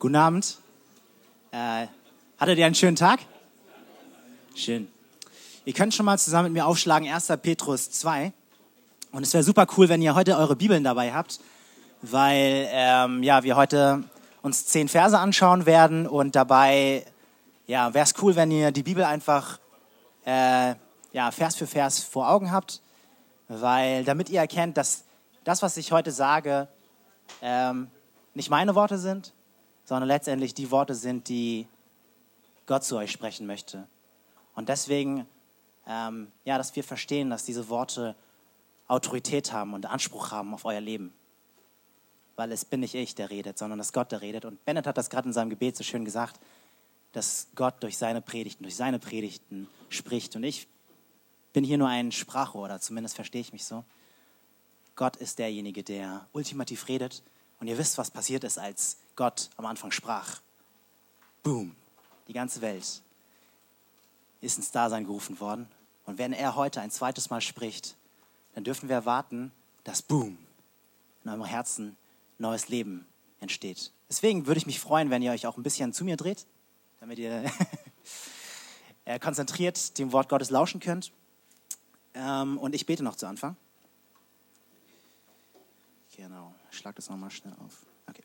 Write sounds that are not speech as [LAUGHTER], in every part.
Guten Abend. Äh, hattet ihr einen schönen Tag? Schön. Ihr könnt schon mal zusammen mit mir aufschlagen 1. Petrus 2. Und es wäre super cool, wenn ihr heute eure Bibeln dabei habt, weil ähm, ja, wir heute uns zehn Verse anschauen werden und dabei ja, wäre es cool, wenn ihr die Bibel einfach äh, ja, Vers für Vers vor Augen habt, weil damit ihr erkennt, dass das, was ich heute sage, ähm, nicht meine Worte sind, sondern letztendlich die Worte sind, die Gott zu euch sprechen möchte. Und deswegen, ähm, ja, dass wir verstehen, dass diese Worte Autorität haben und Anspruch haben auf euer Leben. Weil es bin nicht ich, der redet, sondern dass Gott, der redet. Und Bennett hat das gerade in seinem Gebet so schön gesagt, dass Gott durch seine Predigten, durch seine Predigten spricht. Und ich bin hier nur ein Sprachrohr, oder zumindest verstehe ich mich so. Gott ist derjenige, der ultimativ redet. Und ihr wisst, was passiert ist, als Gott am Anfang sprach. Boom. Die ganze Welt ist ins Dasein gerufen worden. Und wenn er heute ein zweites Mal spricht, dann dürfen wir erwarten, dass Boom in eurem Herzen neues Leben entsteht. Deswegen würde ich mich freuen, wenn ihr euch auch ein bisschen zu mir dreht, damit ihr [LAUGHS] konzentriert dem Wort Gottes lauschen könnt. Ähm, und ich bete noch zu Anfang. Genau, schlag das nochmal schnell auf. Okay.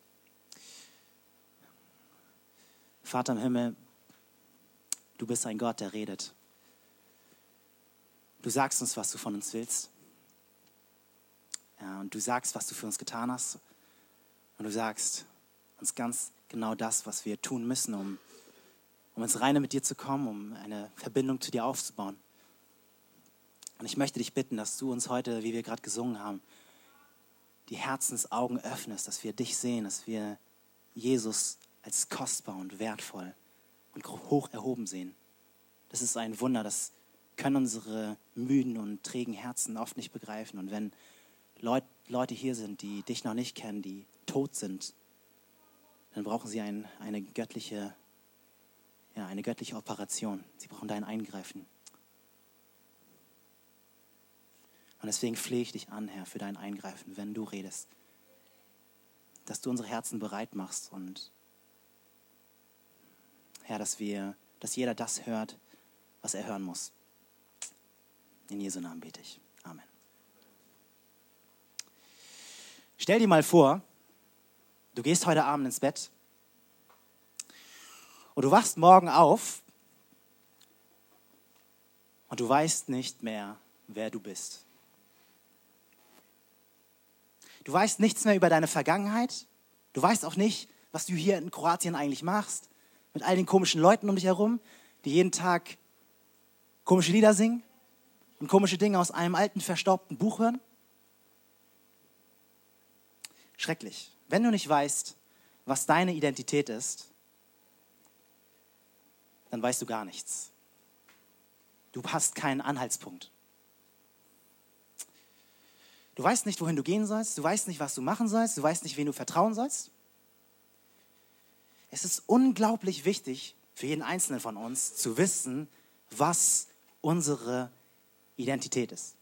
Vater im Himmel, du bist ein Gott, der redet. Du sagst uns, was du von uns willst. Ja, und du sagst, was du für uns getan hast. Und du sagst uns ganz genau das, was wir tun müssen, um, um ins Reine mit dir zu kommen, um eine Verbindung zu dir aufzubauen. Und ich möchte dich bitten, dass du uns heute, wie wir gerade gesungen haben, die Herzensaugen öffnest, dass wir dich sehen, dass wir Jesus als kostbar und wertvoll und hoch erhoben sehen. Das ist ein Wunder, das können unsere müden und trägen Herzen oft nicht begreifen. Und wenn Leut, Leute hier sind, die dich noch nicht kennen, die tot sind, dann brauchen sie ein, eine, göttliche, ja, eine göttliche Operation. Sie brauchen dein Eingreifen. Und deswegen flehe ich dich an, Herr, für dein Eingreifen, wenn du redest. Dass du unsere Herzen bereit machst und Herr, dass wir, dass jeder das hört, was er hören muss. In Jesu Namen bete ich. Amen. Stell dir mal vor, du gehst heute Abend ins Bett und du wachst morgen auf und du weißt nicht mehr, wer du bist. Du weißt nichts mehr über deine Vergangenheit. Du weißt auch nicht, was du hier in Kroatien eigentlich machst. Mit all den komischen Leuten um dich herum, die jeden Tag komische Lieder singen und komische Dinge aus einem alten, verstaubten Buch hören. Schrecklich. Wenn du nicht weißt, was deine Identität ist, dann weißt du gar nichts. Du hast keinen Anhaltspunkt. Du weißt nicht, wohin du gehen sollst, du weißt nicht, was du machen sollst, du weißt nicht, wen du vertrauen sollst. Es ist unglaublich wichtig für jeden Einzelnen von uns zu wissen, was unsere Identität ist.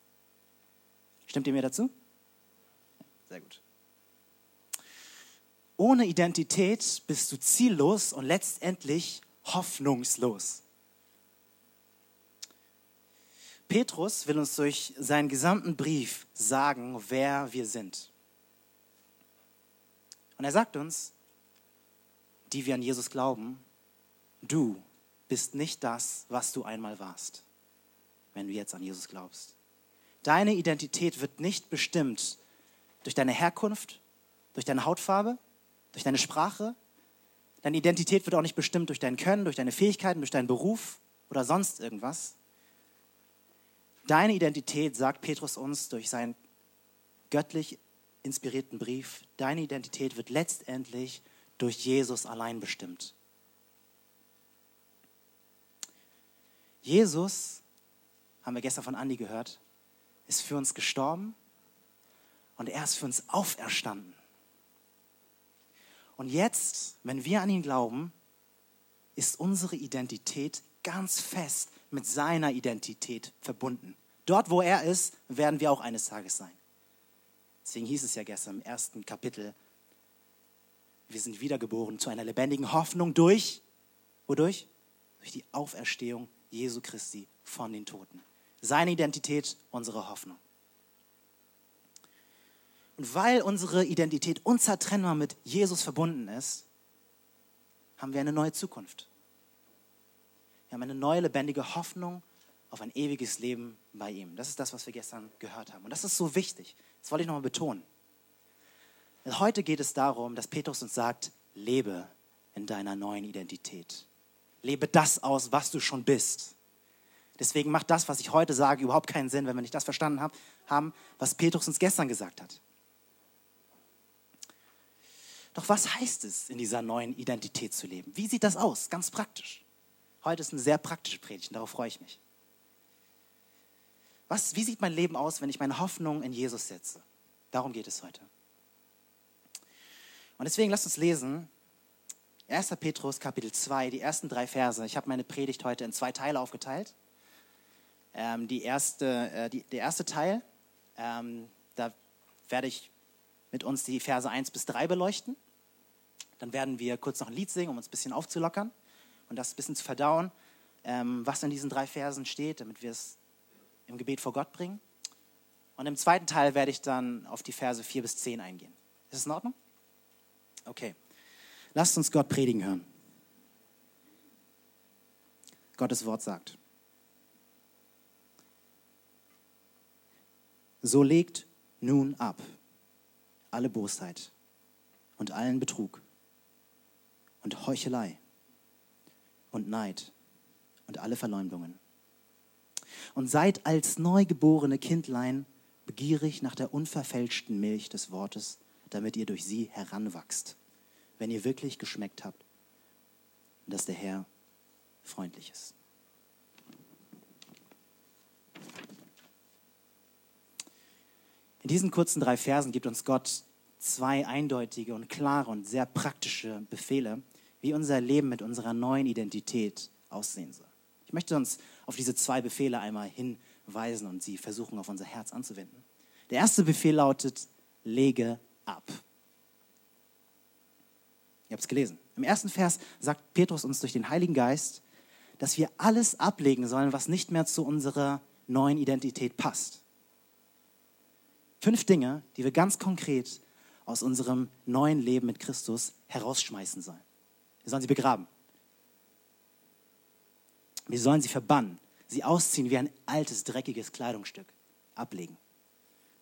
Stimmt ihr mir dazu? Sehr gut. Ohne Identität bist du ziellos und letztendlich hoffnungslos. Petrus will uns durch seinen gesamten Brief sagen, wer wir sind. Und er sagt uns, die wir an Jesus glauben, du bist nicht das, was du einmal warst, wenn du jetzt an Jesus glaubst. Deine Identität wird nicht bestimmt durch deine Herkunft, durch deine Hautfarbe, durch deine Sprache. Deine Identität wird auch nicht bestimmt durch dein Können, durch deine Fähigkeiten, durch deinen Beruf oder sonst irgendwas. Deine Identität, sagt Petrus uns durch seinen göttlich inspirierten Brief, deine Identität wird letztendlich durch Jesus allein bestimmt. Jesus, haben wir gestern von Andi gehört, ist für uns gestorben und er ist für uns auferstanden. Und jetzt, wenn wir an ihn glauben, ist unsere Identität ganz fest mit seiner Identität verbunden. Dort, wo er ist, werden wir auch eines Tages sein. Deswegen hieß es ja gestern im ersten Kapitel, wir sind wiedergeboren zu einer lebendigen Hoffnung durch, wodurch? Durch die Auferstehung Jesu Christi von den Toten. Seine Identität, unsere Hoffnung. Und weil unsere Identität unzertrennbar mit Jesus verbunden ist, haben wir eine neue Zukunft. Wir haben eine neue lebendige Hoffnung auf ein ewiges Leben bei ihm. Das ist das, was wir gestern gehört haben. Und das ist so wichtig. Das wollte ich nochmal betonen. Denn heute geht es darum, dass Petrus uns sagt, lebe in deiner neuen Identität. Lebe das aus, was du schon bist. Deswegen macht das, was ich heute sage, überhaupt keinen Sinn, wenn wir nicht das verstanden haben, was Petrus uns gestern gesagt hat. Doch was heißt es, in dieser neuen Identität zu leben? Wie sieht das aus, ganz praktisch? Heute ist eine sehr praktische Predigt, darauf freue ich mich. Was, wie sieht mein Leben aus, wenn ich meine Hoffnung in Jesus setze? Darum geht es heute. Und deswegen lasst uns lesen 1. Petrus Kapitel 2, die ersten drei Verse. Ich habe meine Predigt heute in zwei Teile aufgeteilt. Ähm, die erste, äh, die, der erste Teil, ähm, da werde ich mit uns die Verse 1 bis 3 beleuchten. Dann werden wir kurz noch ein Lied singen, um uns ein bisschen aufzulockern und das ein bisschen zu verdauen, ähm, was in diesen drei Versen steht, damit wir es im Gebet vor Gott bringen. Und im zweiten Teil werde ich dann auf die Verse 4 bis 10 eingehen. Ist es in Ordnung? Okay. Lasst uns Gott predigen hören. Gottes Wort sagt. So legt nun ab alle Bosheit und allen Betrug und Heuchelei und Neid und alle Verleumdungen. Und seid als neugeborene Kindlein begierig nach der unverfälschten Milch des Wortes, damit ihr durch sie heranwachst, wenn ihr wirklich geschmeckt habt, dass der Herr freundlich ist. In diesen kurzen drei Versen gibt uns Gott zwei eindeutige und klare und sehr praktische Befehle, wie unser Leben mit unserer neuen Identität aussehen soll. Ich möchte uns auf diese zwei Befehle einmal hinweisen und sie versuchen auf unser Herz anzuwenden. Der erste Befehl lautet, lege ab. Ihr habt es gelesen. Im ersten Vers sagt Petrus uns durch den Heiligen Geist, dass wir alles ablegen sollen, was nicht mehr zu unserer neuen Identität passt. Fünf Dinge, die wir ganz konkret aus unserem neuen Leben mit Christus herausschmeißen sollen. Wir sollen sie begraben. Wir sollen sie verbannen, sie ausziehen wie ein altes, dreckiges Kleidungsstück. Ablegen.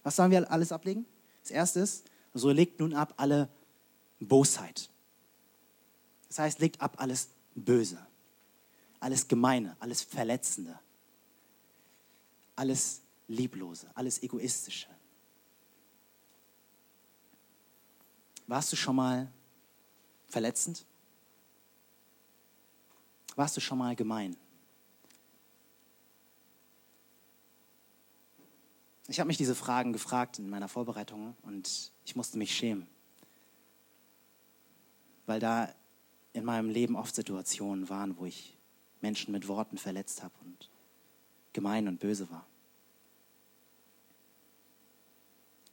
Was sollen wir alles ablegen? Das erste ist, so legt nun ab alle Bosheit. Das heißt, legt ab alles Böse, alles Gemeine, alles Verletzende, alles Lieblose, alles Egoistische, Warst du schon mal verletzend? Warst du schon mal gemein? Ich habe mich diese Fragen gefragt in meiner Vorbereitung und ich musste mich schämen, weil da in meinem Leben oft Situationen waren, wo ich Menschen mit Worten verletzt habe und gemein und böse war.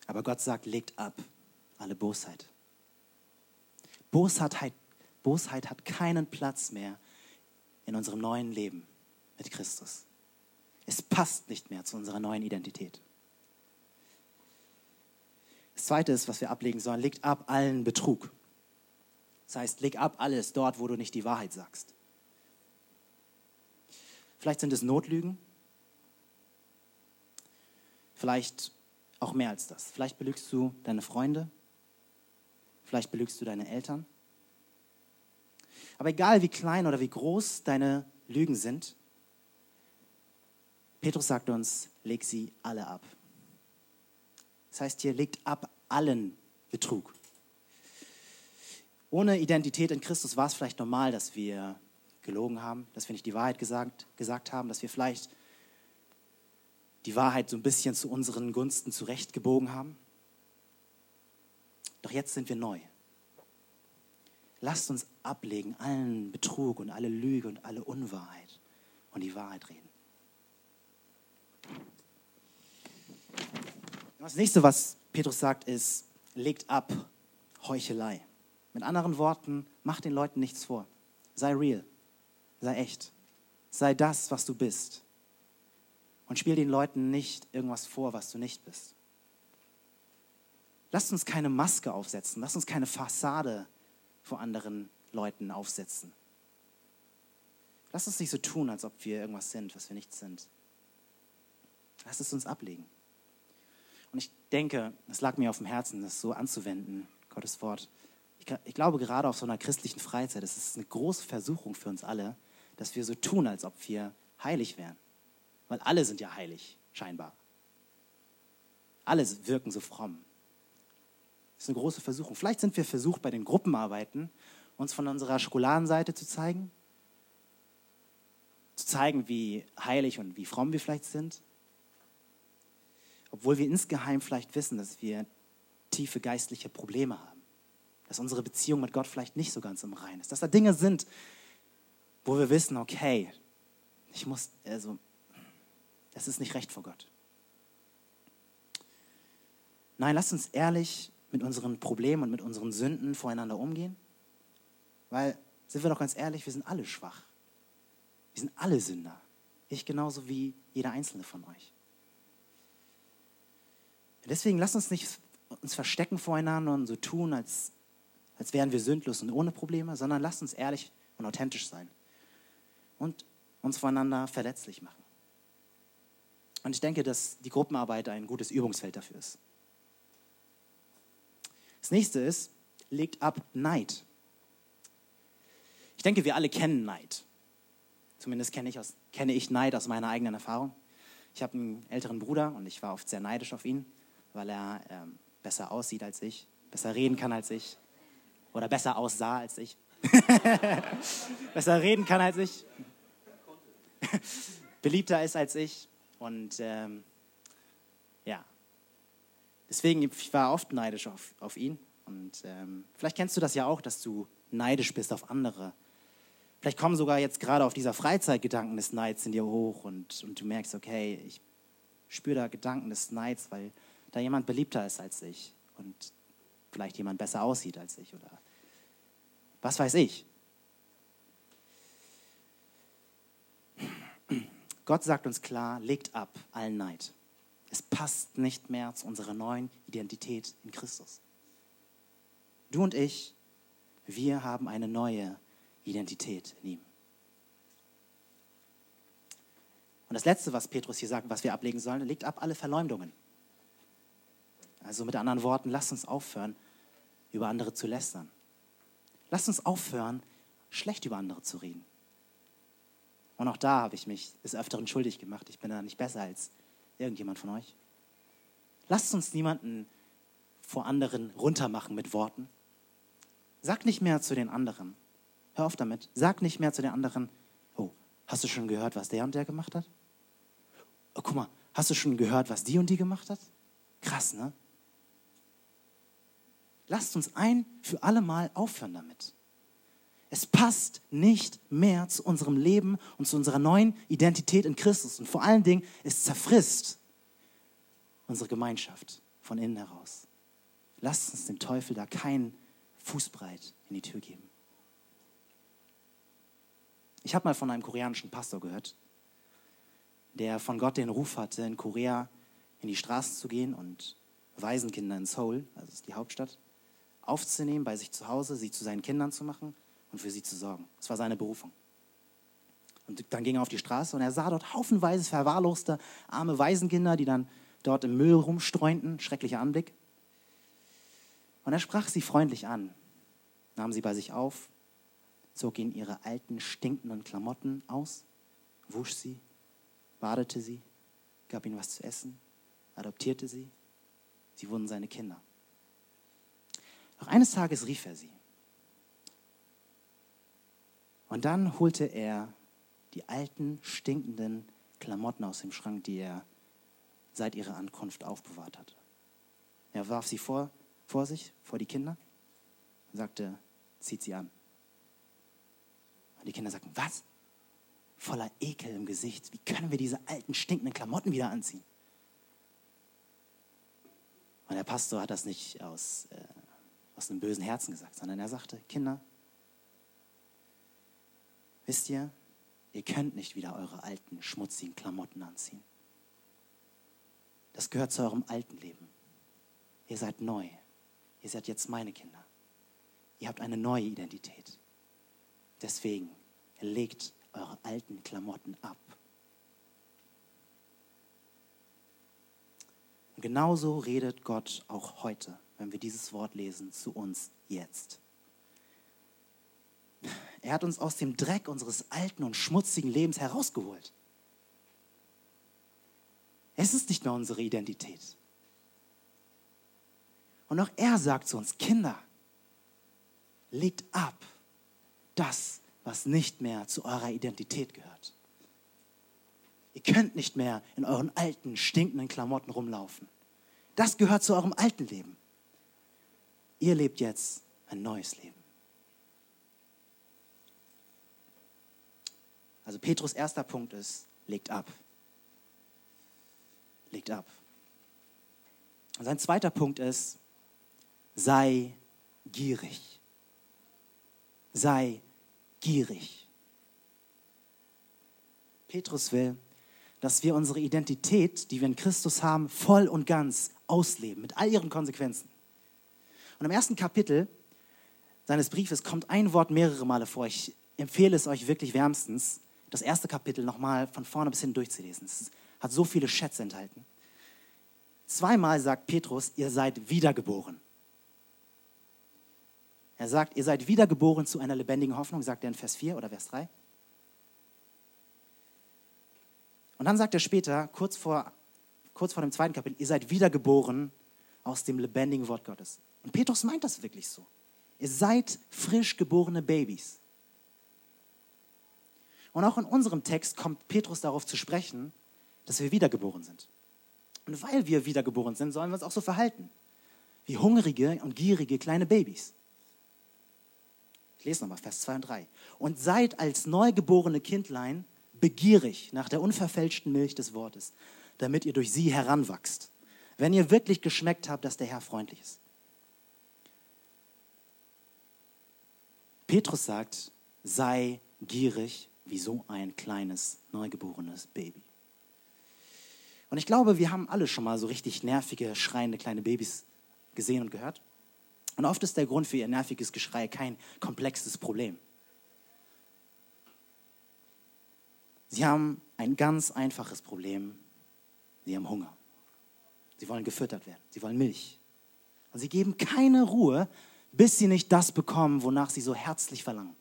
Aber Gott sagt, legt ab alle Bosheit. Bosheit, Bosheit hat keinen Platz mehr in unserem neuen Leben mit Christus. Es passt nicht mehr zu unserer neuen Identität. Das Zweite ist, was wir ablegen sollen, legt ab allen Betrug. Das heißt, leg ab alles dort, wo du nicht die Wahrheit sagst. Vielleicht sind es Notlügen, vielleicht auch mehr als das. Vielleicht belügst du deine Freunde, Vielleicht belügst du deine Eltern. Aber egal wie klein oder wie groß deine Lügen sind, Petrus sagt uns, leg sie alle ab. Das heißt hier, legt ab allen Betrug. Ohne Identität in Christus war es vielleicht normal, dass wir gelogen haben, dass wir nicht die Wahrheit gesagt, gesagt haben, dass wir vielleicht die Wahrheit so ein bisschen zu unseren Gunsten zurechtgebogen haben. Doch jetzt sind wir neu. Lasst uns ablegen allen Betrug und alle Lüge und alle Unwahrheit und die Wahrheit reden. Das nächste, was Petrus sagt, ist, legt ab Heuchelei. Mit anderen Worten, mach den Leuten nichts vor. Sei real. Sei echt. Sei das, was du bist. Und spiel den Leuten nicht irgendwas vor, was du nicht bist. Lasst uns keine Maske aufsetzen. Lasst uns keine Fassade vor anderen Leuten aufsetzen. Lasst uns nicht so tun, als ob wir irgendwas sind, was wir nicht sind. Lasst es uns ablegen. Und ich denke, es lag mir auf dem Herzen, das so anzuwenden, Gottes Wort. Ich, ich glaube, gerade auf so einer christlichen Freizeit, es ist eine große Versuchung für uns alle, dass wir so tun, als ob wir heilig wären. Weil alle sind ja heilig, scheinbar. Alle wirken so fromm. Das ist eine große Versuchung. Vielleicht sind wir versucht, bei den Gruppenarbeiten uns von unserer Schokoladenseite zu zeigen, zu zeigen, wie heilig und wie fromm wir vielleicht sind, obwohl wir insgeheim vielleicht wissen, dass wir tiefe geistliche Probleme haben, dass unsere Beziehung mit Gott vielleicht nicht so ganz im Reinen ist, dass da Dinge sind, wo wir wissen, okay, ich muss, also, das ist nicht recht vor Gott. Nein, lasst uns ehrlich mit unseren Problemen und mit unseren Sünden voreinander umgehen, weil, sind wir doch ganz ehrlich, wir sind alle schwach. Wir sind alle Sünder. Ich genauso wie jeder einzelne von euch. Deswegen lasst uns nicht uns verstecken voreinander und so tun, als, als wären wir sündlos und ohne Probleme, sondern lasst uns ehrlich und authentisch sein und uns voneinander verletzlich machen. Und ich denke, dass die Gruppenarbeit ein gutes Übungsfeld dafür ist. Das nächste ist, legt ab Neid. Ich denke, wir alle kennen Neid. Zumindest kenne ich, aus, kenne ich Neid aus meiner eigenen Erfahrung. Ich habe einen älteren Bruder und ich war oft sehr neidisch auf ihn, weil er ähm, besser aussieht als ich, besser reden kann als ich oder besser aussah als ich. [LAUGHS] besser reden kann als ich, [LAUGHS] beliebter ist als ich und ähm, ja, deswegen ich war oft neidisch auf, auf ihn und ähm, vielleicht kennst du das ja auch, dass du neidisch bist auf andere. Vielleicht kommen sogar jetzt gerade auf dieser Freizeit Gedanken des Neids in dir hoch und, und du merkst, okay, ich spüre da Gedanken des Neids, weil da jemand beliebter ist als ich und vielleicht jemand besser aussieht als ich oder was weiß ich. Gott sagt uns klar, legt ab allen Neid. Es passt nicht mehr zu unserer neuen Identität in Christus. Du und ich, wir haben eine neue Identität in ihm. Und das Letzte, was Petrus hier sagt, was wir ablegen sollen, legt ab alle Verleumdungen. Also mit anderen Worten, lasst uns aufhören, über andere zu lästern. Lasst uns aufhören, schlecht über andere zu reden. Und auch da habe ich mich des Öfteren schuldig gemacht. Ich bin da nicht besser als irgendjemand von euch. Lasst uns niemanden vor anderen runtermachen mit Worten. Sag nicht mehr zu den anderen. Hör auf damit. Sag nicht mehr zu den anderen, oh, hast du schon gehört, was der und der gemacht hat? Oh, guck mal, hast du schon gehört, was die und die gemacht hat? Krass, ne? Lasst uns ein für alle Mal aufhören damit. Es passt nicht mehr zu unserem Leben und zu unserer neuen Identität in Christus. Und vor allen Dingen, es zerfrisst unsere Gemeinschaft von innen heraus. Lasst uns dem Teufel da keinen Fußbreit in die Tür geben. Ich habe mal von einem koreanischen Pastor gehört, der von Gott den Ruf hatte, in Korea in die Straßen zu gehen und Waisenkinder in Seoul, also ist die Hauptstadt, aufzunehmen bei sich zu Hause, sie zu seinen Kindern zu machen und für sie zu sorgen. Das war seine Berufung. Und dann ging er auf die Straße und er sah dort haufenweise verwahrloste arme Waisenkinder, die dann dort im Müll rumstreunten. Schrecklicher Anblick. Und er sprach sie freundlich an, nahm sie bei sich auf, zog ihnen ihre alten, stinkenden Klamotten aus, wusch sie, badete sie, gab ihnen was zu essen, adoptierte sie. Sie wurden seine Kinder. Doch eines Tages rief er sie. Und dann holte er die alten, stinkenden Klamotten aus dem Schrank, die er seit ihrer Ankunft aufbewahrt hatte. Er warf sie vor, vor sich, vor die Kinder und sagte, zieht sie an. Und die Kinder sagten, was? Voller Ekel im Gesicht. Wie können wir diese alten, stinkenden Klamotten wieder anziehen? Und der Pastor hat das nicht aus äh, aus einem bösen Herzen gesagt, sondern er sagte, Kinder, wisst ihr, ihr könnt nicht wieder eure alten, schmutzigen Klamotten anziehen. Das gehört zu eurem alten Leben. Ihr seid neu. Ihr seid jetzt meine Kinder. Ihr habt eine neue Identität. Deswegen legt eure alten Klamotten ab. Und genauso redet Gott auch heute, wenn wir dieses Wort lesen, zu uns jetzt. Er hat uns aus dem Dreck unseres alten und schmutzigen Lebens herausgeholt. Es ist nicht mehr unsere Identität. Und auch er sagt zu uns, Kinder, legt ab das, was nicht mehr zu eurer Identität gehört. Ihr könnt nicht mehr in euren alten, stinkenden Klamotten rumlaufen. Das gehört zu eurem alten Leben. Ihr lebt jetzt ein neues Leben. Also Petrus erster Punkt ist, legt ab. Legt ab. Und sein zweiter Punkt ist, sei gierig. Sei gierig. Petrus will, dass wir unsere Identität, die wir in Christus haben, voll und ganz ausleben, mit all ihren Konsequenzen. Und im ersten Kapitel seines Briefes kommt ein Wort mehrere Male vor. Ich empfehle es euch wirklich wärmstens, das erste Kapitel nochmal von vorne bis hin durchzulesen. Es hat so viele Schätze enthalten. Zweimal sagt Petrus, ihr seid wiedergeboren. Er sagt, ihr seid wiedergeboren zu einer lebendigen Hoffnung, sagt er in Vers 4 oder Vers 3. Und dann sagt er später, kurz vor, kurz vor dem zweiten Kapitel, ihr seid wiedergeboren aus dem lebendigen Wort Gottes. Und Petrus meint das wirklich so. Ihr seid frisch geborene Babys. Und auch in unserem Text kommt Petrus darauf zu sprechen, dass wir wiedergeboren sind. Und weil wir wiedergeboren sind, sollen wir uns auch so verhalten. Wie hungrige und gierige kleine Babys. Ich lese nochmal Vers 2 und 3. Und seid als neugeborene Kindlein begierig nach der unverfälschten Milch des Wortes, damit ihr durch sie heranwachst, wenn ihr wirklich geschmeckt habt, dass der Herr freundlich ist. Petrus sagt, sei gierig wie so ein kleines, neugeborenes Baby. Und ich glaube, wir haben alle schon mal so richtig nervige, schreiende kleine Babys gesehen und gehört. Und oft ist der Grund für ihr nerviges Geschrei kein komplexes Problem. Sie haben ein ganz einfaches Problem. Sie haben Hunger. Sie wollen gefüttert werden. Sie wollen Milch. Und sie geben keine Ruhe, bis sie nicht das bekommen, wonach sie so herzlich verlangen.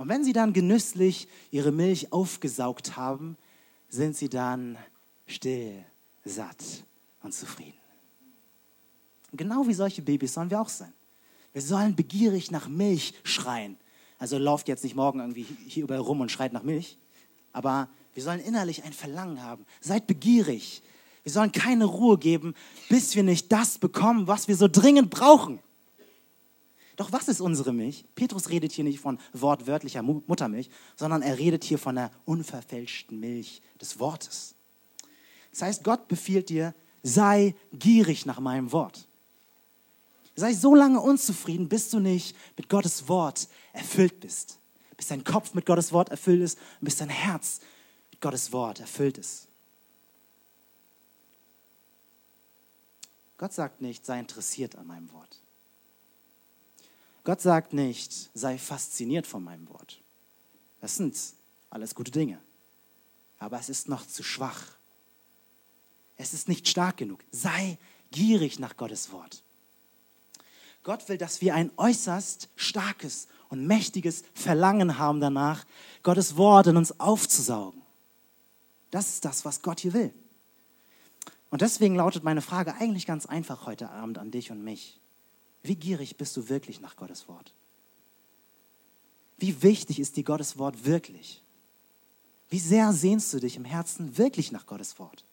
Und wenn sie dann genüsslich ihre Milch aufgesaugt haben, sind sie dann still, satt und zufrieden. Genau wie solche Babys sollen wir auch sein. Wir sollen begierig nach Milch schreien. Also lauft jetzt nicht morgen irgendwie hier überall rum und schreit nach Milch, aber wir sollen innerlich ein Verlangen haben. Seid begierig. Wir sollen keine Ruhe geben, bis wir nicht das bekommen, was wir so dringend brauchen. Doch was ist unsere Milch? Petrus redet hier nicht von wortwörtlicher Muttermilch, sondern er redet hier von der unverfälschten Milch des Wortes. Das heißt, Gott befiehlt dir, sei gierig nach meinem Wort. Sei so lange unzufrieden, bis du nicht mit Gottes Wort erfüllt bist. Bis dein Kopf mit Gottes Wort erfüllt ist und bis dein Herz mit Gottes Wort erfüllt ist. Gott sagt nicht, sei interessiert an meinem Wort. Gott sagt nicht, sei fasziniert von meinem Wort. Das sind alles gute Dinge. Aber es ist noch zu schwach. Es ist nicht stark genug. Sei gierig nach Gottes Wort. Gott will, dass wir ein äußerst starkes und mächtiges Verlangen haben danach, Gottes Wort in uns aufzusaugen. Das ist das, was Gott hier will. Und deswegen lautet meine Frage eigentlich ganz einfach heute Abend an dich und mich. Wie gierig bist du wirklich nach Gottes Wort? Wie wichtig ist dir Gottes Wort wirklich? Wie sehr sehnst du dich im Herzen wirklich nach Gottes Wort?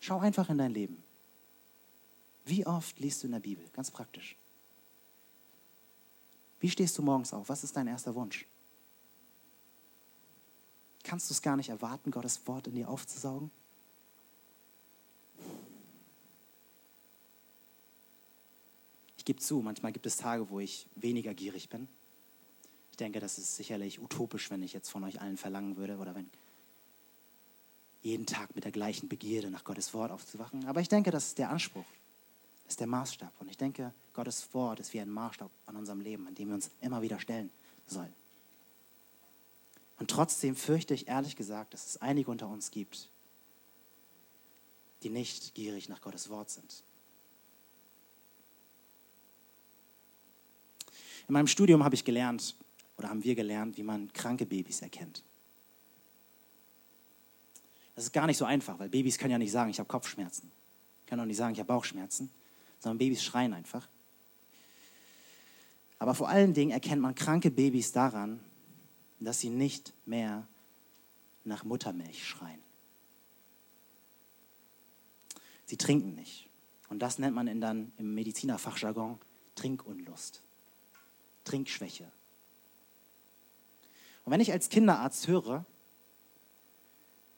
Schau einfach in dein Leben. Wie oft liest du in der Bibel? Ganz praktisch. Wie stehst du morgens auf? Was ist dein erster Wunsch? Kannst du es gar nicht erwarten, Gottes Wort in dir aufzusaugen? Ich gebe zu, manchmal gibt es Tage, wo ich weniger gierig bin. Ich denke, das ist sicherlich utopisch, wenn ich jetzt von euch allen verlangen würde oder wenn jeden Tag mit der gleichen Begierde nach Gottes Wort aufzuwachen. Aber ich denke, das ist der Anspruch, das ist der Maßstab. Und ich denke, Gottes Wort ist wie ein Maßstab an unserem Leben, an dem wir uns immer wieder stellen sollen. Und trotzdem fürchte ich ehrlich gesagt, dass es einige unter uns gibt, die nicht gierig nach Gottes Wort sind. In meinem Studium habe ich gelernt, oder haben wir gelernt, wie man kranke Babys erkennt. Das ist gar nicht so einfach, weil Babys können ja nicht sagen, ich habe Kopfschmerzen. Können auch nicht sagen, ich habe Bauchschmerzen, sondern Babys schreien einfach. Aber vor allen Dingen erkennt man kranke Babys daran, dass sie nicht mehr nach Muttermilch schreien. Sie trinken nicht. Und das nennt man in dann im Medizinerfachjargon Trinkunlust, Trinkschwäche. Und wenn ich als Kinderarzt höre,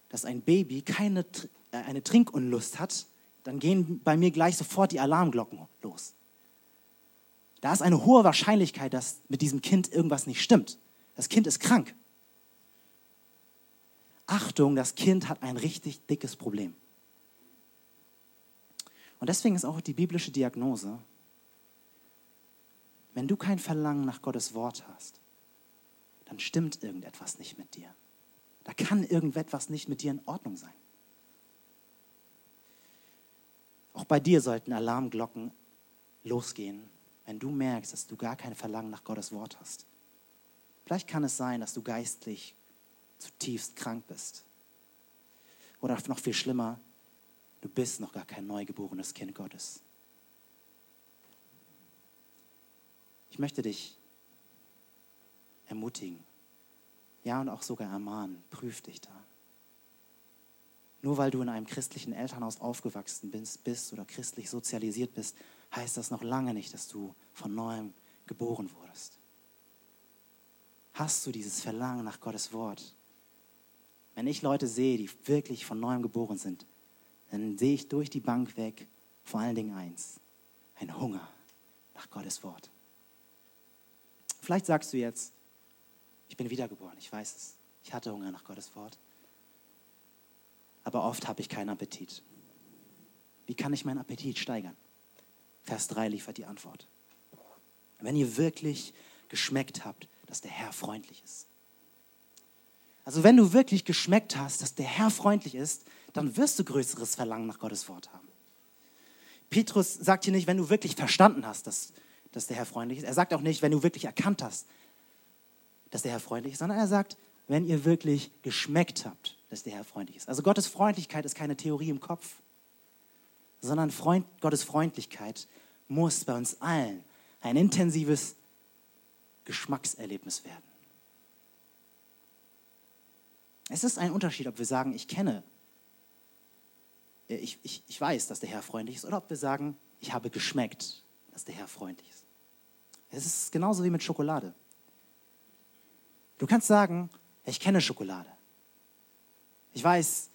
dass ein Baby keine, äh, eine Trinkunlust hat, dann gehen bei mir gleich sofort die Alarmglocken los. Da ist eine hohe Wahrscheinlichkeit, dass mit diesem Kind irgendwas nicht stimmt. Das Kind ist krank. Achtung, das Kind hat ein richtig dickes Problem. Und deswegen ist auch die biblische Diagnose, wenn du kein Verlangen nach Gottes Wort hast, dann stimmt irgendetwas nicht mit dir. Da kann irgendetwas nicht mit dir in Ordnung sein. Auch bei dir sollten Alarmglocken losgehen, wenn du merkst, dass du gar kein Verlangen nach Gottes Wort hast. Vielleicht kann es sein, dass du geistlich zutiefst krank bist. Oder noch viel schlimmer, du bist noch gar kein neugeborenes Kind Gottes. Ich möchte dich ermutigen, ja und auch sogar ermahnen, prüf dich da. Nur weil du in einem christlichen Elternhaus aufgewachsen bist, bist oder christlich sozialisiert bist, heißt das noch lange nicht, dass du von neuem geboren wurdest. Hast du dieses Verlangen nach Gottes Wort? Wenn ich Leute sehe, die wirklich von neuem geboren sind, dann sehe ich durch die Bank weg vor allen Dingen eins, ein Hunger nach Gottes Wort. Vielleicht sagst du jetzt, ich bin wiedergeboren, ich weiß es, ich hatte Hunger nach Gottes Wort, aber oft habe ich keinen Appetit. Wie kann ich meinen Appetit steigern? Vers 3 liefert die Antwort. Wenn ihr wirklich geschmeckt habt, dass der Herr freundlich ist. Also wenn du wirklich geschmeckt hast, dass der Herr freundlich ist, dann wirst du größeres Verlangen nach Gottes Wort haben. Petrus sagt hier nicht, wenn du wirklich verstanden hast, dass, dass der Herr freundlich ist. Er sagt auch nicht, wenn du wirklich erkannt hast, dass der Herr freundlich ist, sondern er sagt, wenn ihr wirklich geschmeckt habt, dass der Herr freundlich ist. Also Gottes Freundlichkeit ist keine Theorie im Kopf, sondern Freund, Gottes Freundlichkeit muss bei uns allen ein intensives Geschmackserlebnis werden. Es ist ein Unterschied, ob wir sagen, ich kenne, äh, ich, ich, ich weiß, dass der Herr freundlich ist, oder ob wir sagen, ich habe geschmeckt, dass der Herr freundlich ist. Es ist genauso wie mit Schokolade. Du kannst sagen, ich kenne Schokolade. Ich weiß,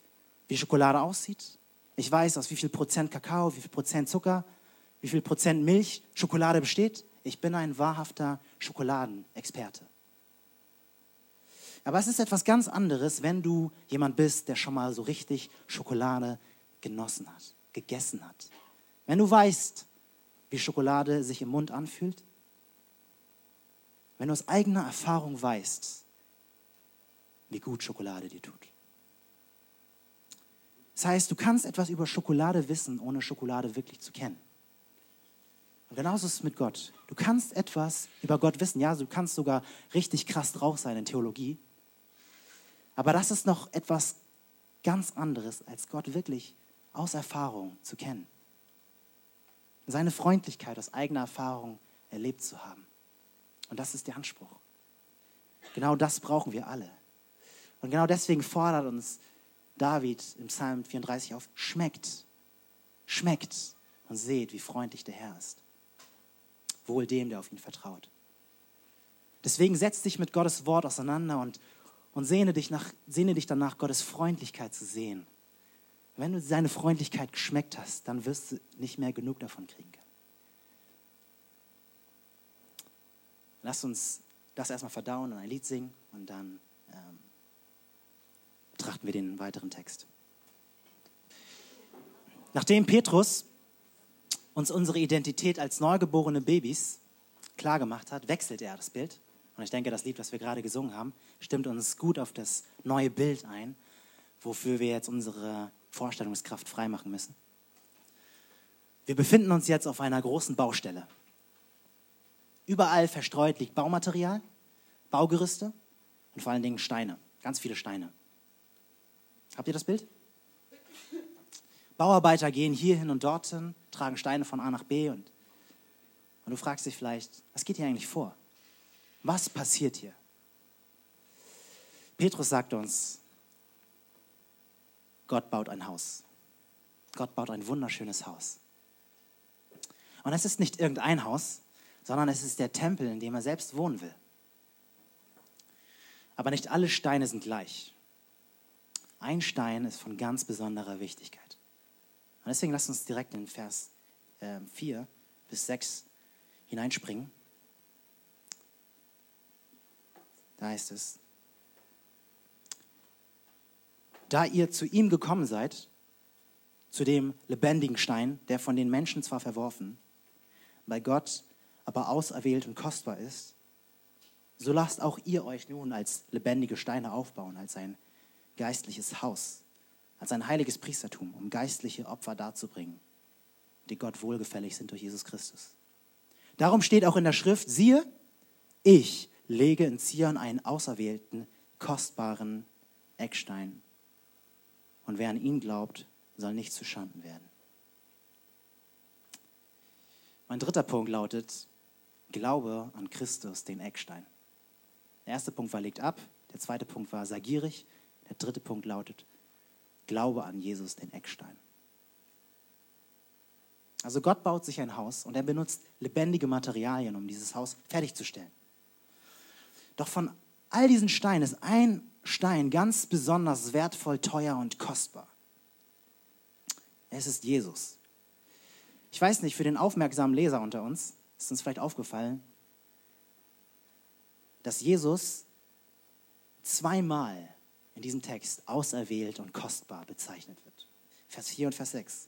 wie Schokolade aussieht. Ich weiß, aus wie viel Prozent Kakao, wie viel Prozent Zucker, wie viel Prozent Milch Schokolade besteht. Ich bin ein wahrhafter Schokoladenexperte. Aber es ist etwas ganz anderes, wenn du jemand bist, der schon mal so richtig Schokolade genossen hat, gegessen hat. Wenn du weißt, wie Schokolade sich im Mund anfühlt. Wenn du aus eigener Erfahrung weißt, wie gut Schokolade dir tut. Das heißt, du kannst etwas über Schokolade wissen, ohne Schokolade wirklich zu kennen. Und genauso ist es mit Gott. Du kannst etwas über Gott wissen. Ja, du kannst sogar richtig krass drauf sein in Theologie. Aber das ist noch etwas ganz anderes, als Gott wirklich aus Erfahrung zu kennen. Seine Freundlichkeit aus eigener Erfahrung erlebt zu haben. Und das ist der Anspruch. Genau das brauchen wir alle. Und genau deswegen fordert uns David im Psalm 34 auf, schmeckt, schmeckt und seht, wie freundlich der Herr ist. Wohl dem, der auf ihn vertraut. Deswegen setz dich mit Gottes Wort auseinander und, und sehne, dich nach, sehne dich danach, Gottes Freundlichkeit zu sehen. Wenn du seine Freundlichkeit geschmeckt hast, dann wirst du nicht mehr genug davon kriegen können. Lasst uns das erstmal verdauen und ein Lied singen und dann ähm, betrachten wir den weiteren Text. Nachdem Petrus uns unsere Identität als neugeborene Babys klargemacht hat, wechselt er das Bild. Und ich denke, das Lied, was wir gerade gesungen haben, stimmt uns gut auf das neue Bild ein, wofür wir jetzt unsere Vorstellungskraft freimachen müssen. Wir befinden uns jetzt auf einer großen Baustelle. Überall verstreut liegt Baumaterial, Baugerüste und vor allen Dingen Steine, ganz viele Steine. Habt ihr das Bild? Bauarbeiter gehen hierhin und dorthin, tragen Steine von A nach B und, und du fragst dich vielleicht, was geht hier eigentlich vor? Was passiert hier? Petrus sagt uns, Gott baut ein Haus. Gott baut ein wunderschönes Haus. Und es ist nicht irgendein Haus, sondern es ist der Tempel, in dem er selbst wohnen will. Aber nicht alle Steine sind gleich. Ein Stein ist von ganz besonderer Wichtigkeit. Und deswegen lasst uns direkt in Vers äh, 4 bis 6 hineinspringen. Da heißt es, da ihr zu ihm gekommen seid, zu dem lebendigen Stein, der von den Menschen zwar verworfen, bei Gott aber auserwählt und kostbar ist, so lasst auch ihr euch nun als lebendige Steine aufbauen, als ein geistliches Haus, als ein heiliges Priestertum, um geistliche Opfer darzubringen, die Gott wohlgefällig sind durch Jesus Christus. Darum steht auch in der Schrift, siehe, ich lege in Zion einen auserwählten, kostbaren Eckstein. Und wer an ihn glaubt, soll nicht zu Schanden werden. Mein dritter Punkt lautet, Glaube an Christus, den Eckstein. Der erste Punkt war legt ab, der zweite Punkt war sei gierig, der dritte Punkt lautet, Glaube an Jesus, den Eckstein. Also Gott baut sich ein Haus und er benutzt lebendige Materialien, um dieses Haus fertigzustellen. Doch von all diesen Steinen ist ein Stein ganz besonders wertvoll, teuer und kostbar. Es ist Jesus. Ich weiß nicht, für den aufmerksamen Leser unter uns ist uns vielleicht aufgefallen, dass Jesus zweimal in diesem Text auserwählt und kostbar bezeichnet wird. Vers 4 und Vers 6.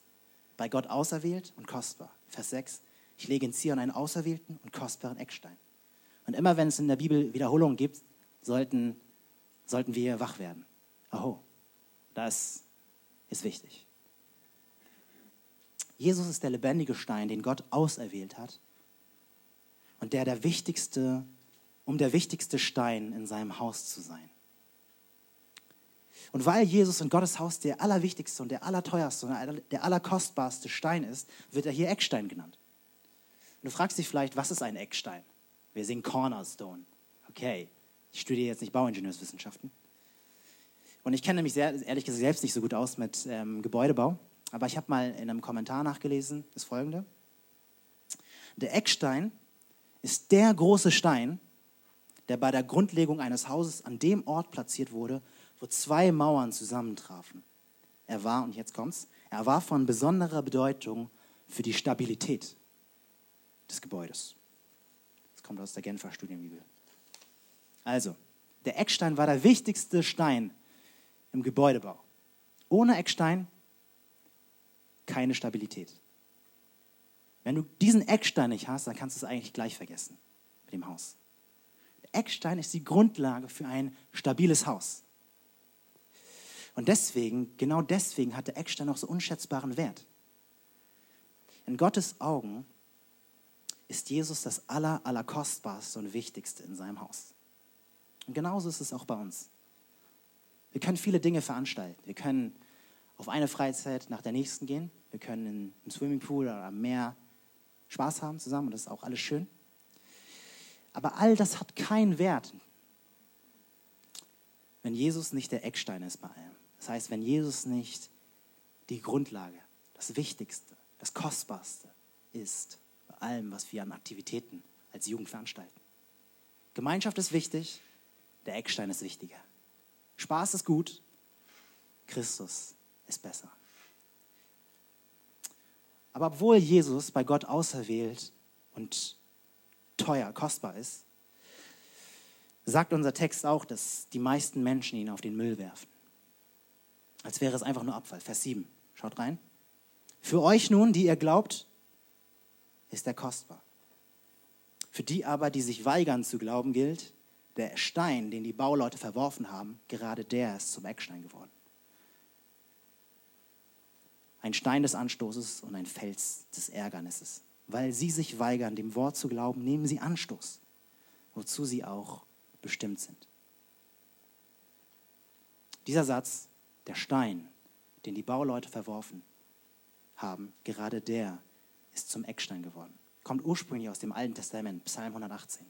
Bei Gott auserwählt und kostbar. Vers 6. Ich lege in Zion einen auserwählten und kostbaren Eckstein. Und immer wenn es in der Bibel Wiederholungen gibt, sollten, sollten wir wach werden. Aho, das ist wichtig. Jesus ist der lebendige Stein, den Gott auserwählt hat und der der wichtigste, um der wichtigste Stein in seinem Haus zu sein. Und weil Jesus in Gottes Haus der allerwichtigste und der allerteuerste und der allerkostbarste Stein ist, wird er hier Eckstein genannt. Und du fragst dich vielleicht, was ist ein Eckstein? Wir singen Cornerstone. Okay, ich studiere jetzt nicht Bauingenieurswissenschaften. Und ich kenne mich sehr, ehrlich gesagt selbst nicht so gut aus mit ähm, Gebäudebau. Aber ich habe mal in einem Kommentar nachgelesen, das folgende. Der Eckstein ist der große Stein, der bei der Grundlegung eines Hauses an dem Ort platziert wurde, wo zwei Mauern zusammentrafen. Er war, und jetzt kommt's, er war von besonderer Bedeutung für die Stabilität des Gebäudes. Das kommt aus der Genfer Studienbibel. Also, der Eckstein war der wichtigste Stein im Gebäudebau. Ohne Eckstein keine Stabilität. Wenn du diesen Eckstein nicht hast, dann kannst du es eigentlich gleich vergessen mit dem Haus. Der Eckstein ist die Grundlage für ein stabiles Haus. Und deswegen, genau deswegen hat der Eckstein auch so unschätzbaren Wert. In Gottes Augen ist Jesus das aller, allerkostbarste und wichtigste in seinem Haus. Und genauso ist es auch bei uns. Wir können viele Dinge veranstalten. Wir können auf eine Freizeit nach der nächsten gehen. Wir können im Swimmingpool oder am Meer Spaß haben zusammen und das ist auch alles schön. Aber all das hat keinen Wert, wenn Jesus nicht der Eckstein ist bei allem. Das heißt, wenn Jesus nicht die Grundlage, das Wichtigste, das Kostbarste ist bei allem, was wir an Aktivitäten als Jugend veranstalten. Gemeinschaft ist wichtig, der Eckstein ist wichtiger. Spaß ist gut, Christus ist besser. Aber obwohl Jesus bei Gott auserwählt und teuer, kostbar ist, sagt unser Text auch, dass die meisten Menschen ihn auf den Müll werfen. Als wäre es einfach nur Abfall. Vers 7. Schaut rein. Für euch nun, die ihr glaubt, ist er kostbar. Für die aber, die sich weigern zu glauben, gilt, der Stein, den die Bauleute verworfen haben, gerade der ist zum Eckstein geworden. Ein Stein des Anstoßes und ein Fels des Ärgernisses. Weil sie sich weigern, dem Wort zu glauben, nehmen sie Anstoß, wozu sie auch bestimmt sind. Dieser Satz, der Stein, den die Bauleute verworfen haben, gerade der ist zum Eckstein geworden. Kommt ursprünglich aus dem Alten Testament, Psalm 118.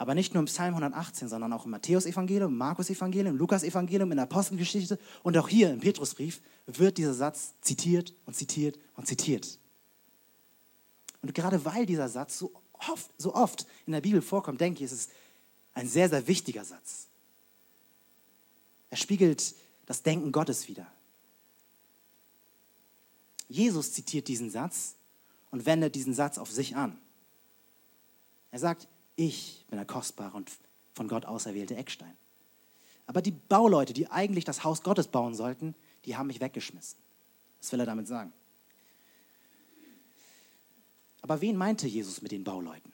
Aber nicht nur im Psalm 118, sondern auch im Matthäus-Evangelium, Markus-Evangelium, Lukas-Evangelium, in der Apostelgeschichte und auch hier im Petrusbrief wird dieser Satz zitiert und zitiert und zitiert. Und gerade weil dieser Satz so oft, so oft in der Bibel vorkommt, denke ich, ist es ein sehr, sehr wichtiger Satz. Er spiegelt das Denken Gottes wieder. Jesus zitiert diesen Satz und wendet diesen Satz auf sich an. Er sagt, ich bin der kostbare und von Gott auserwählte Eckstein. Aber die Bauleute, die eigentlich das Haus Gottes bauen sollten, die haben mich weggeschmissen. Was will er damit sagen? Aber wen meinte Jesus mit den Bauleuten?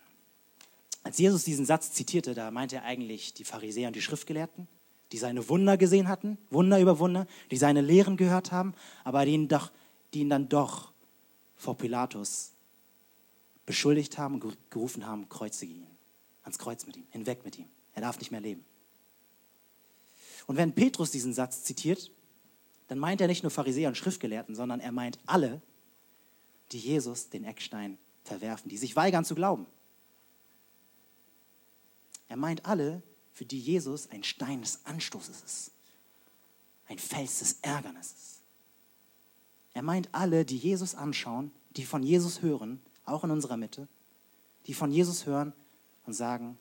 Als Jesus diesen Satz zitierte, da meinte er eigentlich die Pharisäer und die Schriftgelehrten, die seine Wunder gesehen hatten, Wunder über Wunder, die seine Lehren gehört haben, aber die ihn, doch, die ihn dann doch vor Pilatus beschuldigt haben und gerufen haben, kreuzige ihn, ans Kreuz mit ihm, hinweg mit ihm. Er darf nicht mehr leben. Und wenn Petrus diesen Satz zitiert, dann meint er nicht nur Pharisäer und Schriftgelehrten, sondern er meint alle, die Jesus den Eckstein verwerfen, die sich weigern zu glauben. Er meint alle, für die Jesus ein Stein des Anstoßes ist, ein Fels des Ärgernisses. Er meint alle, die Jesus anschauen, die von Jesus hören, auch in unserer Mitte, die von Jesus hören und sagen,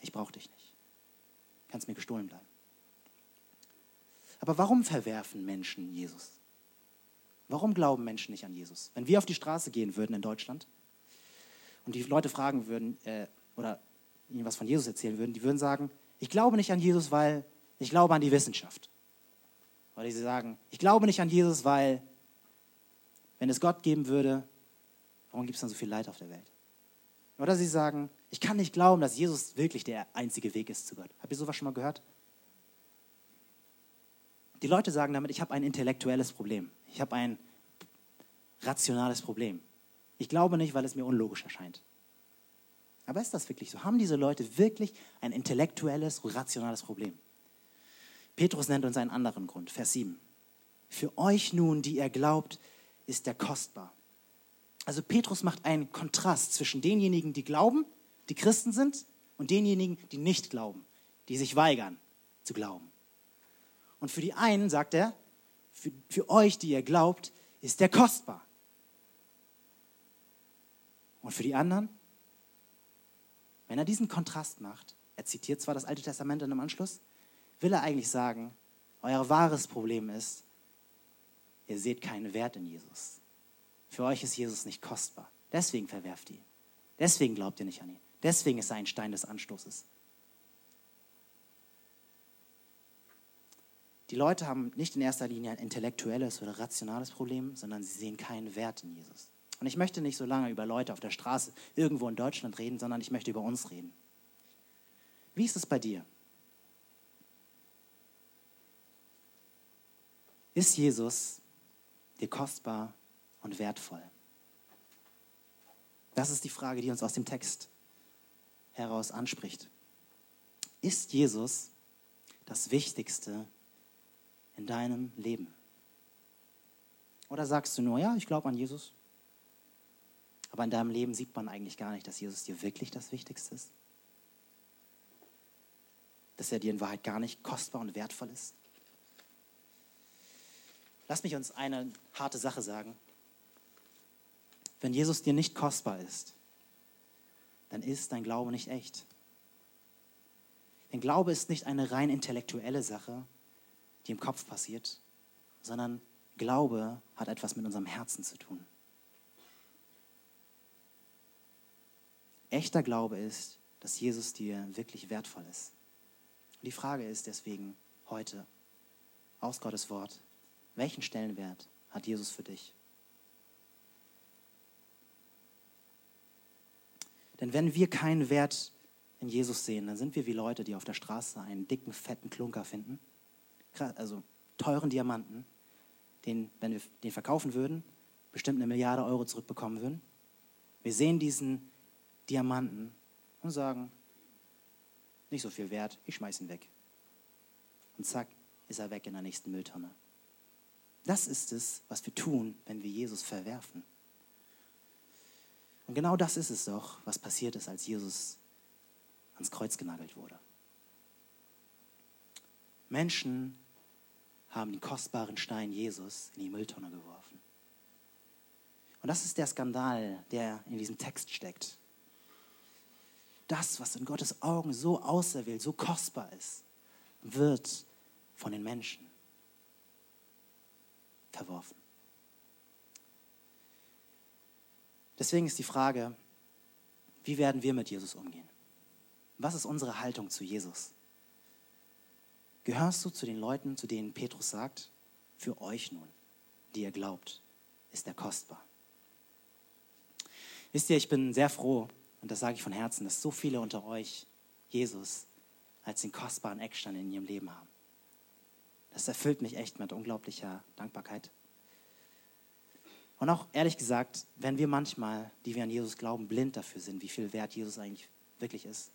ich brauche dich nicht, kannst mir gestohlen bleiben. Aber warum verwerfen Menschen Jesus? Warum glauben Menschen nicht an Jesus? Wenn wir auf die Straße gehen würden in Deutschland und die Leute fragen würden, äh, oder ihnen was von Jesus erzählen würden, die würden sagen, ich glaube nicht an Jesus, weil ich glaube an die Wissenschaft. Oder sie sagen, ich glaube nicht an Jesus, weil wenn es Gott geben würde, warum gibt es dann so viel Leid auf der Welt? Oder sie sagen, ich kann nicht glauben, dass Jesus wirklich der einzige Weg ist zu Gott. Habt ihr sowas schon mal gehört? Die Leute sagen damit, ich habe ein intellektuelles Problem. Ich habe ein rationales Problem. Ich glaube nicht, weil es mir unlogisch erscheint. Aber ist das wirklich so? Haben diese Leute wirklich ein intellektuelles, rationales Problem? Petrus nennt uns einen anderen Grund, Vers 7. Für euch nun, die ihr glaubt, ist er kostbar. Also Petrus macht einen Kontrast zwischen denjenigen, die glauben, die Christen sind, und denjenigen, die nicht glauben, die sich weigern zu glauben. Und für die einen sagt er, für, für euch, die ihr glaubt, ist er kostbar. Und für die anderen, wenn er diesen Kontrast macht, er zitiert zwar das Alte Testament in einem Anschluss, will er eigentlich sagen, euer wahres Problem ist, ihr seht keinen Wert in Jesus. Für euch ist Jesus nicht kostbar. Deswegen verwerft ihr ihn. Deswegen glaubt ihr nicht an ihn. Deswegen ist er ein Stein des Anstoßes. Die Leute haben nicht in erster Linie ein intellektuelles oder rationales Problem, sondern sie sehen keinen Wert in Jesus. Und ich möchte nicht so lange über Leute auf der Straße irgendwo in Deutschland reden, sondern ich möchte über uns reden. Wie ist es bei dir? Ist Jesus dir kostbar und wertvoll? Das ist die Frage, die uns aus dem Text heraus anspricht. Ist Jesus das Wichtigste in deinem Leben? Oder sagst du nur, ja, ich glaube an Jesus, aber in deinem Leben sieht man eigentlich gar nicht, dass Jesus dir wirklich das Wichtigste ist. Dass er dir in Wahrheit gar nicht kostbar und wertvoll ist. Lass mich uns eine harte Sache sagen. Wenn Jesus dir nicht kostbar ist, dann ist dein Glaube nicht echt. Denn Glaube ist nicht eine rein intellektuelle Sache, die im Kopf passiert, sondern Glaube hat etwas mit unserem Herzen zu tun. Echter Glaube ist, dass Jesus dir wirklich wertvoll ist. Und die Frage ist deswegen heute aus Gottes Wort, welchen Stellenwert hat Jesus für dich? Denn wenn wir keinen Wert in Jesus sehen, dann sind wir wie Leute, die auf der Straße einen dicken, fetten Klunker finden, also teuren Diamanten, den, wenn wir den verkaufen würden, bestimmt eine Milliarde Euro zurückbekommen würden. Wir sehen diesen Diamanten und sagen, nicht so viel wert, ich schmeiß ihn weg. Und zack, ist er weg in der nächsten Mülltonne. Das ist es, was wir tun, wenn wir Jesus verwerfen. Und genau das ist es doch, was passiert ist, als Jesus ans Kreuz genagelt wurde. Menschen haben den kostbaren Stein Jesus in die Mülltonne geworfen. Und das ist der Skandal, der in diesem Text steckt. Das, was in Gottes Augen so auserwählt, so kostbar ist, wird von den Menschen verworfen. Deswegen ist die Frage, wie werden wir mit Jesus umgehen? Was ist unsere Haltung zu Jesus? Gehörst du zu den Leuten, zu denen Petrus sagt, für euch nun, die ihr glaubt, ist er kostbar? Wisst ihr, ich bin sehr froh, und das sage ich von Herzen, dass so viele unter euch Jesus als den kostbaren Eckstein in ihrem Leben haben. Das erfüllt mich echt mit unglaublicher Dankbarkeit. Und auch ehrlich gesagt, wenn wir manchmal, die wir an Jesus glauben, blind dafür sind, wie viel wert Jesus eigentlich wirklich ist,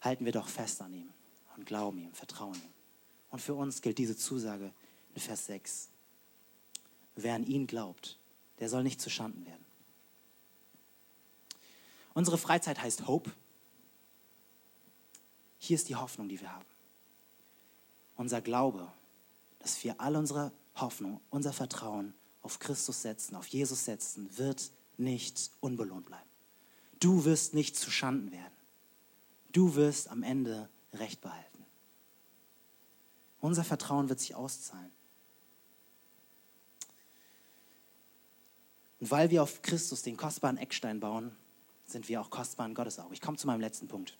halten wir doch fest an ihm und glauben ihm, vertrauen ihm. Und für uns gilt diese Zusage in Vers 6. Wer an ihn glaubt, der soll nicht zu Schanden werden. Unsere Freizeit heißt Hope. Hier ist die Hoffnung, die wir haben. Unser Glaube, dass wir all unsere Hoffnung, unser Vertrauen auf Christus setzen, auf Jesus setzen, wird nicht unbelohnt bleiben. Du wirst nicht zu Schanden werden. Du wirst am Ende Recht behalten. Unser Vertrauen wird sich auszahlen. Und weil wir auf Christus den kostbaren Eckstein bauen, sind wir auch kostbar in Gottes Auge. Ich komme zu meinem letzten Punkt.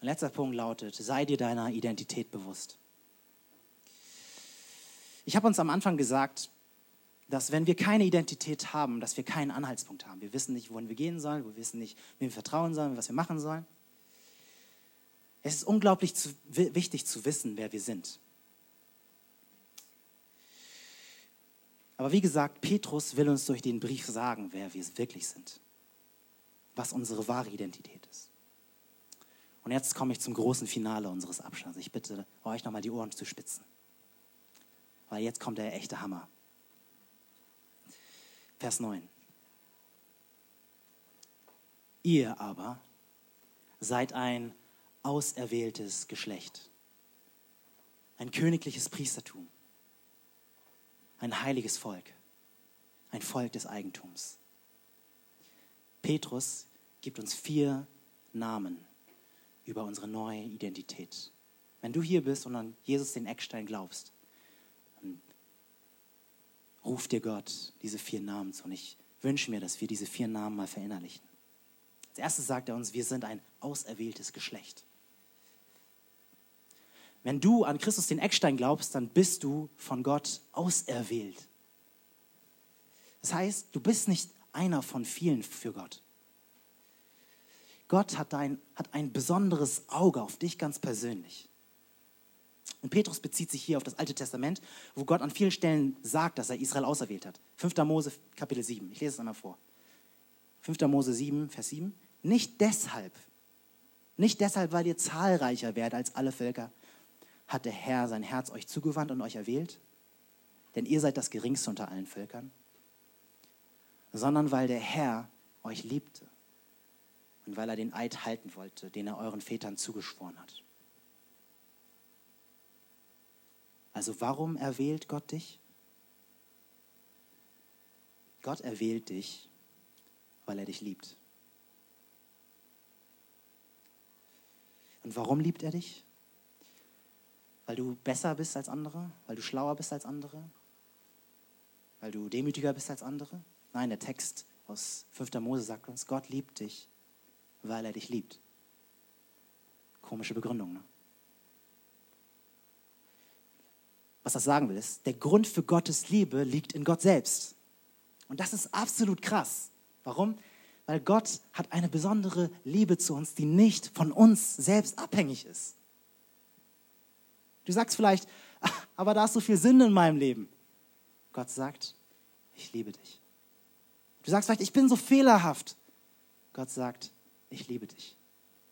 Mein letzter Punkt lautet, sei dir deiner Identität bewusst. Ich habe uns am Anfang gesagt, dass wenn wir keine Identität haben, dass wir keinen Anhaltspunkt haben. Wir wissen nicht, wohin wir gehen sollen, wir wissen nicht, wem wir vertrauen sollen, was wir machen sollen. Es ist unglaublich zu, wichtig zu wissen, wer wir sind. Aber wie gesagt, Petrus will uns durch den Brief sagen, wer wir wirklich sind, was unsere wahre Identität ist. Und jetzt komme ich zum großen Finale unseres Abschnitts. Ich bitte euch nochmal die Ohren zu spitzen weil jetzt kommt der echte Hammer. Vers 9. Ihr aber seid ein auserwähltes Geschlecht, ein königliches Priestertum, ein heiliges Volk, ein Volk des Eigentums. Petrus gibt uns vier Namen über unsere neue Identität. Wenn du hier bist und an Jesus den Eckstein glaubst, ruft dir Gott diese vier Namen zu. Und ich wünsche mir, dass wir diese vier Namen mal verinnerlichen. Als erstes sagt er uns, wir sind ein auserwähltes Geschlecht. Wenn du an Christus den Eckstein glaubst, dann bist du von Gott auserwählt. Das heißt, du bist nicht einer von vielen für Gott. Gott hat, ein, hat ein besonderes Auge auf dich ganz persönlich. Und Petrus bezieht sich hier auf das Alte Testament, wo Gott an vielen Stellen sagt, dass er Israel auserwählt hat. 5. Mose, Kapitel 7. Ich lese es einmal vor. 5. Mose 7, Vers 7. Nicht deshalb, nicht deshalb, weil ihr zahlreicher werdet als alle Völker, hat der Herr sein Herz euch zugewandt und euch erwählt, denn ihr seid das geringste unter allen Völkern, sondern weil der Herr euch liebte und weil er den Eid halten wollte, den er euren Vätern zugeschworen hat. Also warum erwählt Gott dich? Gott erwählt dich, weil er dich liebt. Und warum liebt er dich? Weil du besser bist als andere? Weil du schlauer bist als andere? Weil du demütiger bist als andere? Nein, der Text aus 5. Mose sagt uns, Gott liebt dich, weil er dich liebt. Komische Begründung, ne? Was das sagen will, ist, der Grund für Gottes Liebe liegt in Gott selbst. Und das ist absolut krass. Warum? Weil Gott hat eine besondere Liebe zu uns, die nicht von uns selbst abhängig ist. Du sagst vielleicht, aber da ist so viel Sünde in meinem Leben. Gott sagt, ich liebe dich. Du sagst vielleicht, ich bin so fehlerhaft. Gott sagt, ich liebe dich.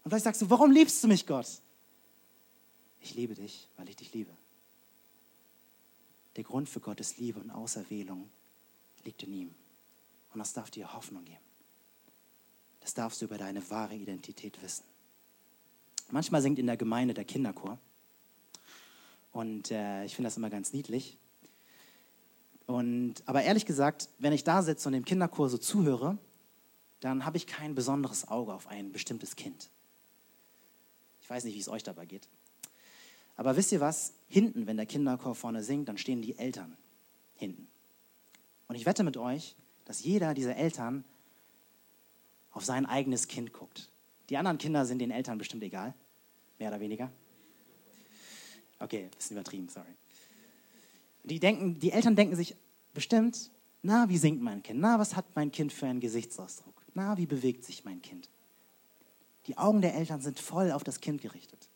Und vielleicht sagst du, warum liebst du mich, Gott? Ich liebe dich, weil ich dich liebe. Der Grund für Gottes Liebe und Auserwählung liegt in ihm. Und das darf dir Hoffnung geben. Das darfst du über deine wahre Identität wissen. Manchmal singt in der Gemeinde der Kinderchor. Und äh, ich finde das immer ganz niedlich. Und, aber ehrlich gesagt, wenn ich da sitze und dem Kinderchor so zuhöre, dann habe ich kein besonderes Auge auf ein bestimmtes Kind. Ich weiß nicht, wie es euch dabei geht. Aber wisst ihr was? Hinten, wenn der Kinderchor vorne singt, dann stehen die Eltern hinten. Und ich wette mit euch, dass jeder dieser Eltern auf sein eigenes Kind guckt. Die anderen Kinder sind den Eltern bestimmt egal, mehr oder weniger. Okay, bisschen übertrieben, sorry. Die, denken, die Eltern denken sich bestimmt, na, wie singt mein Kind? Na, was hat mein Kind für einen Gesichtsausdruck? Na, wie bewegt sich mein Kind? Die Augen der Eltern sind voll auf das Kind gerichtet.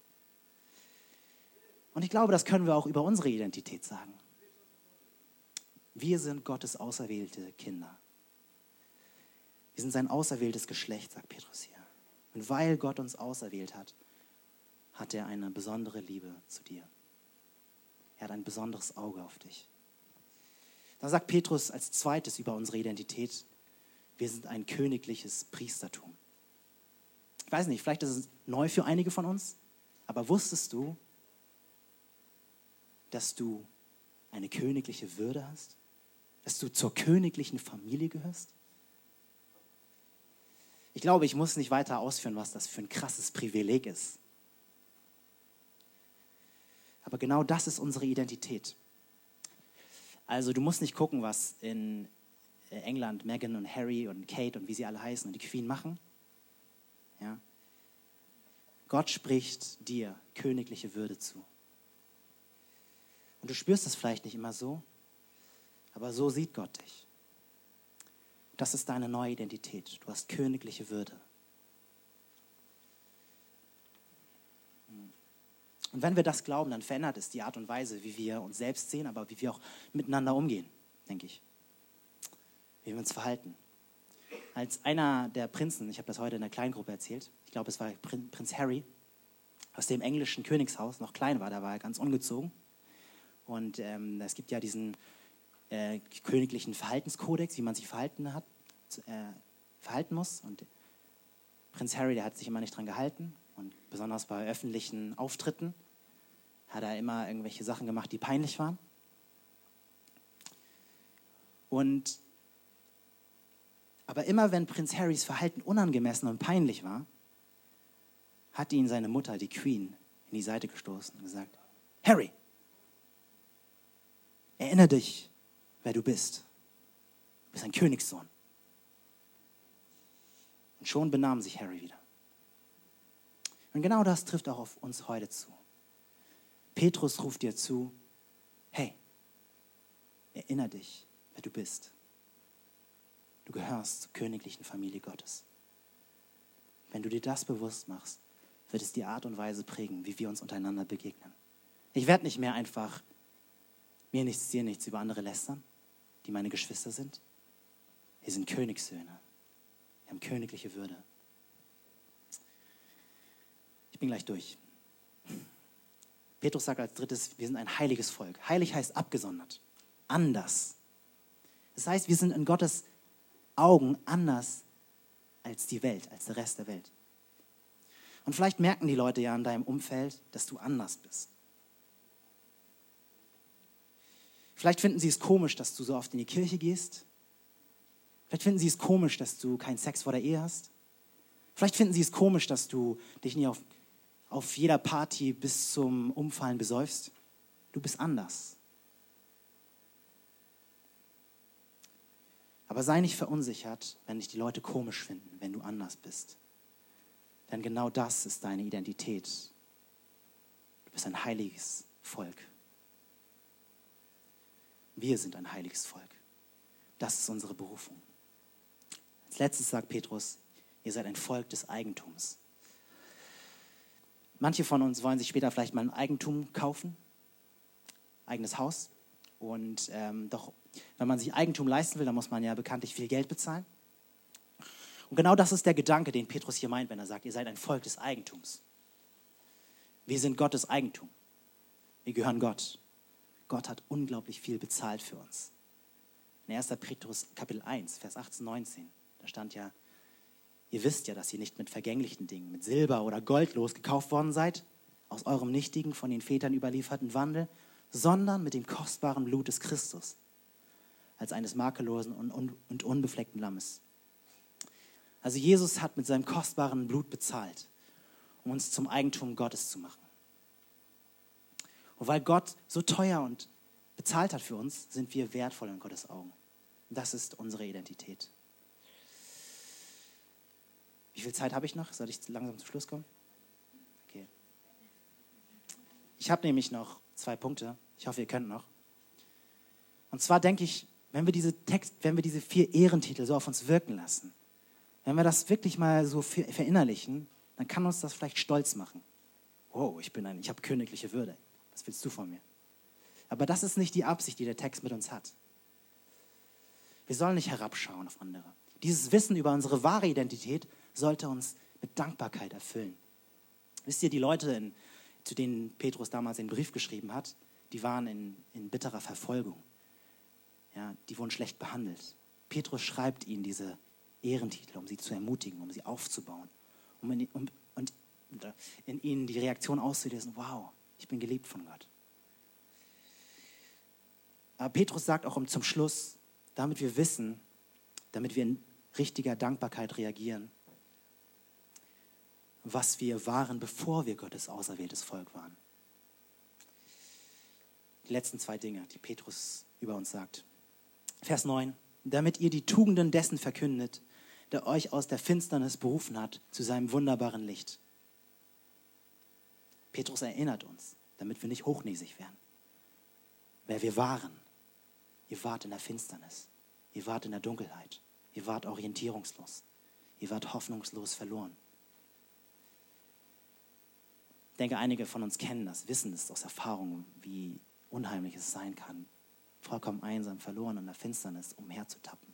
Und ich glaube, das können wir auch über unsere Identität sagen. Wir sind Gottes auserwählte Kinder. Wir sind sein auserwähltes Geschlecht, sagt Petrus hier. Und weil Gott uns auserwählt hat, hat er eine besondere Liebe zu dir. Er hat ein besonderes Auge auf dich. Da sagt Petrus als zweites über unsere Identität, wir sind ein königliches Priestertum. Ich weiß nicht, vielleicht ist es neu für einige von uns, aber wusstest du, dass du eine königliche Würde hast? Dass du zur königlichen Familie gehörst? Ich glaube, ich muss nicht weiter ausführen, was das für ein krasses Privileg ist. Aber genau das ist unsere Identität. Also du musst nicht gucken, was in äh, England Meghan und Harry und Kate und wie sie alle heißen und die Queen machen. Ja? Gott spricht dir königliche Würde zu. Und du spürst es vielleicht nicht immer so, aber so sieht Gott dich. Das ist deine neue Identität. Du hast königliche Würde. Und wenn wir das glauben, dann verändert es die Art und Weise, wie wir uns selbst sehen, aber wie wir auch miteinander umgehen, denke ich. Wie wir uns verhalten. Als einer der Prinzen, ich habe das heute in der Kleingruppe erzählt, ich glaube, es war Prinz Harry, aus dem englischen Königshaus noch klein war, da war er ganz ungezogen. Und ähm, es gibt ja diesen äh, königlichen Verhaltenskodex, wie man sich verhalten, hat, äh, verhalten muss. Und Prinz Harry, der hat sich immer nicht dran gehalten. Und besonders bei öffentlichen Auftritten hat er immer irgendwelche Sachen gemacht, die peinlich waren. Und aber immer wenn Prinz Harrys Verhalten unangemessen und peinlich war, hat ihn seine Mutter, die Queen, in die Seite gestoßen und gesagt, Harry, erinnere dich, wer du bist. Du bist ein Königssohn. Und schon benahm sich Harry wieder. Und genau das trifft auch auf uns heute zu. Petrus ruft dir zu, hey, erinnere dich, wer du bist. Du gehörst zur königlichen Familie Gottes. Wenn du dir das bewusst machst, wird es die Art und Weise prägen, wie wir uns untereinander begegnen. Ich werde nicht mehr einfach mir nichts, dir nichts über andere lästern, die meine Geschwister sind. Wir sind Königssöhne. Wir haben königliche Würde bin gleich durch. Petrus sagt als drittes, wir sind ein heiliges Volk. Heilig heißt abgesondert, anders. Das heißt, wir sind in Gottes Augen anders als die Welt, als der Rest der Welt. Und vielleicht merken die Leute ja in deinem Umfeld, dass du anders bist. Vielleicht finden sie es komisch, dass du so oft in die Kirche gehst. Vielleicht finden sie es komisch, dass du keinen Sex vor der Ehe hast. Vielleicht finden sie es komisch, dass du dich nie auf auf jeder Party bis zum Umfallen besäufst. Du bist anders. Aber sei nicht verunsichert, wenn dich die Leute komisch finden, wenn du anders bist. Denn genau das ist deine Identität. Du bist ein heiliges Volk. Wir sind ein heiliges Volk. Das ist unsere Berufung. Als letztes sagt Petrus, ihr seid ein Volk des Eigentums. Manche von uns wollen sich später vielleicht mal ein Eigentum kaufen, eigenes Haus. Und ähm, doch, wenn man sich Eigentum leisten will, dann muss man ja bekanntlich viel Geld bezahlen. Und genau das ist der Gedanke, den Petrus hier meint, wenn er sagt, ihr seid ein Volk des Eigentums. Wir sind Gottes Eigentum. Wir gehören Gott. Gott hat unglaublich viel bezahlt für uns. In 1. Petrus Kapitel 1, Vers 18, 19, da stand ja, ihr wisst ja, dass ihr nicht mit vergänglichen Dingen, mit Silber oder Gold losgekauft worden seid, aus eurem nichtigen, von den Vätern überlieferten Wandel, sondern mit dem kostbaren Blut des Christus, als eines makellosen und unbefleckten Lammes. Also Jesus hat mit seinem kostbaren Blut bezahlt, um uns zum Eigentum Gottes zu machen. Und weil Gott so teuer und bezahlt hat für uns, sind wir wertvoll in Gottes Augen. Das ist unsere Identität. Wie viel Zeit habe ich noch? Soll ich langsam zum Schluss kommen? Okay. Ich habe nämlich noch zwei Punkte. Ich hoffe, ihr könnt noch. Und zwar denke ich, wenn wir diese Text, wenn wir diese vier Ehrentitel so auf uns wirken lassen, wenn wir das wirklich mal so verinnerlichen, dann kann uns das vielleicht stolz machen. Wow, ich bin ein, ich habe königliche Würde. Was willst du von mir? Aber das ist nicht die Absicht, die der Text mit uns hat. Wir sollen nicht herabschauen auf andere. Dieses Wissen über unsere wahre Identität sollte uns mit Dankbarkeit erfüllen. Wisst ihr, die Leute, in, zu denen Petrus damals den Brief geschrieben hat, die waren in, in bitterer Verfolgung. Ja, die wurden schlecht behandelt. Petrus schreibt ihnen diese Ehrentitel, um sie zu ermutigen, um sie aufzubauen, um in, um, und in ihnen die Reaktion auszulösen, wow, ich bin geliebt von Gott. Aber Petrus sagt auch zum Schluss, damit wir wissen, damit wir in richtiger Dankbarkeit reagieren, was wir waren, bevor wir Gottes auserwähltes Volk waren. Die letzten zwei Dinge, die Petrus über uns sagt. Vers 9, damit ihr die Tugenden dessen verkündet, der euch aus der Finsternis berufen hat zu seinem wunderbaren Licht. Petrus erinnert uns, damit wir nicht hochnäsig werden, wer wir waren. Ihr wart in der Finsternis, ihr wart in der Dunkelheit, ihr wart orientierungslos, ihr wart hoffnungslos verloren. Ich denke, einige von uns kennen das, wissen es aus Erfahrung, wie unheimlich es sein kann, vollkommen einsam, verloren in der Finsternis umherzutappen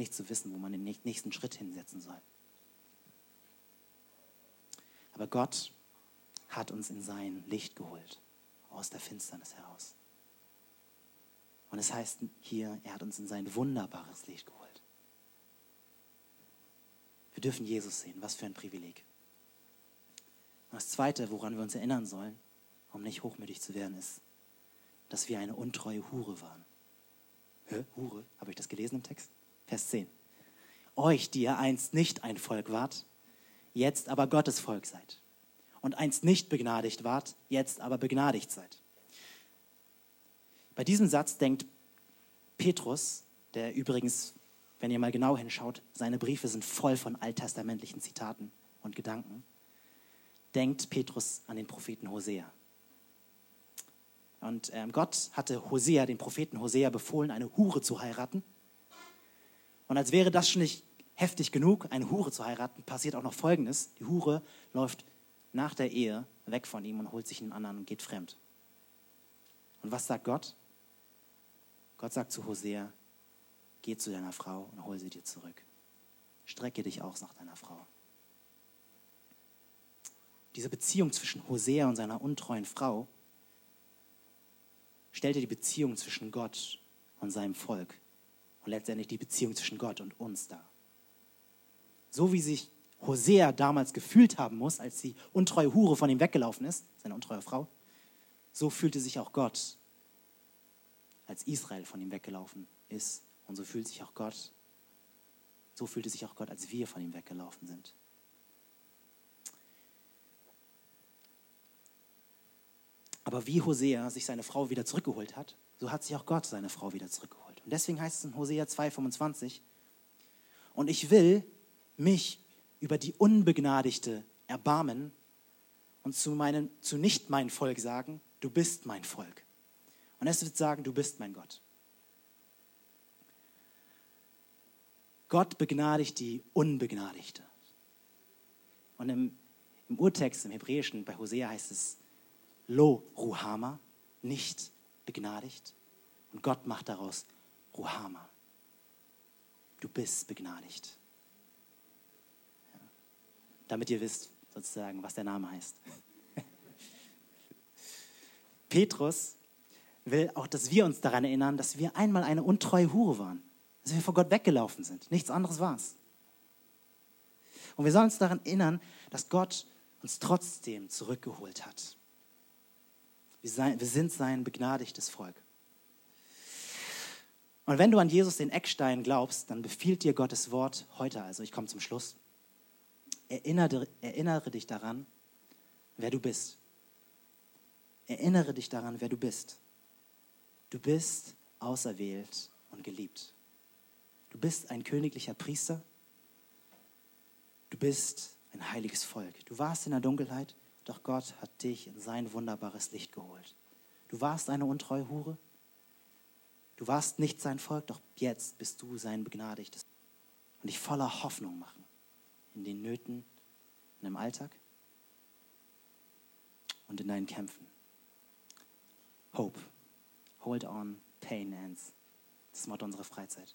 nicht zu wissen, wo man den nächsten Schritt hinsetzen soll. Aber Gott hat uns in sein Licht geholt, aus der Finsternis heraus. Und es heißt hier, er hat uns in sein wunderbares Licht geholt. Wir dürfen Jesus sehen. Was für ein Privileg. Und das Zweite, woran wir uns erinnern sollen, um nicht hochmütig zu werden, ist, dass wir eine untreue Hure waren. Hä? Hure? Habe ich das gelesen im Text? Vers 10. Euch, die ihr einst nicht ein Volk wart, jetzt aber Gottes Volk seid. Und einst nicht begnadigt wart, jetzt aber begnadigt seid. Bei diesem Satz denkt Petrus, der übrigens, wenn ihr mal genau hinschaut, seine Briefe sind voll von alttestamentlichen Zitaten und Gedanken, denkt Petrus an den Propheten Hosea. Und ähm, Gott hatte Hosea, den Propheten Hosea, befohlen, eine Hure zu heiraten und als wäre das schon nicht heftig genug, eine Hure zu heiraten, passiert auch noch Folgendes. Die Hure läuft nach der Ehe weg von ihm und holt sich einen anderen und geht fremd. Und was sagt Gott? Gott sagt zu Hosea, geh zu deiner Frau und hol sie dir zurück. Strecke dich aus nach deiner Frau. Diese Beziehung zwischen Hosea und seiner untreuen Frau stellte die Beziehung zwischen Gott und seinem Volk und letztendlich die Beziehung zwischen Gott und uns dar. So wie sich Hosea damals gefühlt haben muss, als die untreue Hure von ihm weggelaufen ist, seine untreue Frau, so fühlte sich auch Gott, als Israel von ihm weggelaufen ist. Und so fühlt sich auch Gott, so fühlte sich auch Gott, als wir von ihm weggelaufen sind. Aber wie Hosea sich seine Frau wieder zurückgeholt hat, so hat sich auch Gott seine Frau wieder zurückgeholt. Und deswegen heißt es in Hosea 2,25, und ich will mich über die Unbegnadigte erbarmen und zu, meinen, zu nicht mein Volk sagen, du bist mein Volk. Und es wird sagen, du bist mein Gott. Gott begnadigt die Unbegnadigte. Und im, im Urtext, im Hebräischen, bei Hosea heißt es Lo Ruhama, nicht begnadigt. Und Gott macht daraus Ruhama. Du bist begnadigt. Damit ihr wisst, sozusagen, was der Name heißt. [LAUGHS] Petrus will auch, dass wir uns daran erinnern, dass wir einmal eine untreue Hure waren, dass wir vor Gott weggelaufen sind. Nichts anderes war es. Und wir sollen uns daran erinnern, dass Gott uns trotzdem zurückgeholt hat. Wir sind sein begnadigtes Volk. Und wenn du an Jesus den Eckstein glaubst, dann befiehlt dir Gottes Wort heute, also ich komme zum Schluss, erinnere, erinnere dich daran, wer du bist. Erinnere dich daran, wer du bist. Du bist auserwählt und geliebt. Du bist ein königlicher Priester. Du bist ein heiliges Volk. Du warst in der Dunkelheit, doch Gott hat dich in sein wunderbares Licht geholt. Du warst eine untreue Hure. Du warst nicht sein Volk, doch jetzt bist du sein Begnadigtes. Und dich voller Hoffnung machen in den Nöten, in deinem Alltag und in deinen Kämpfen. Hope. Hold on, pain ends. Das ist Motto unserer Freizeit.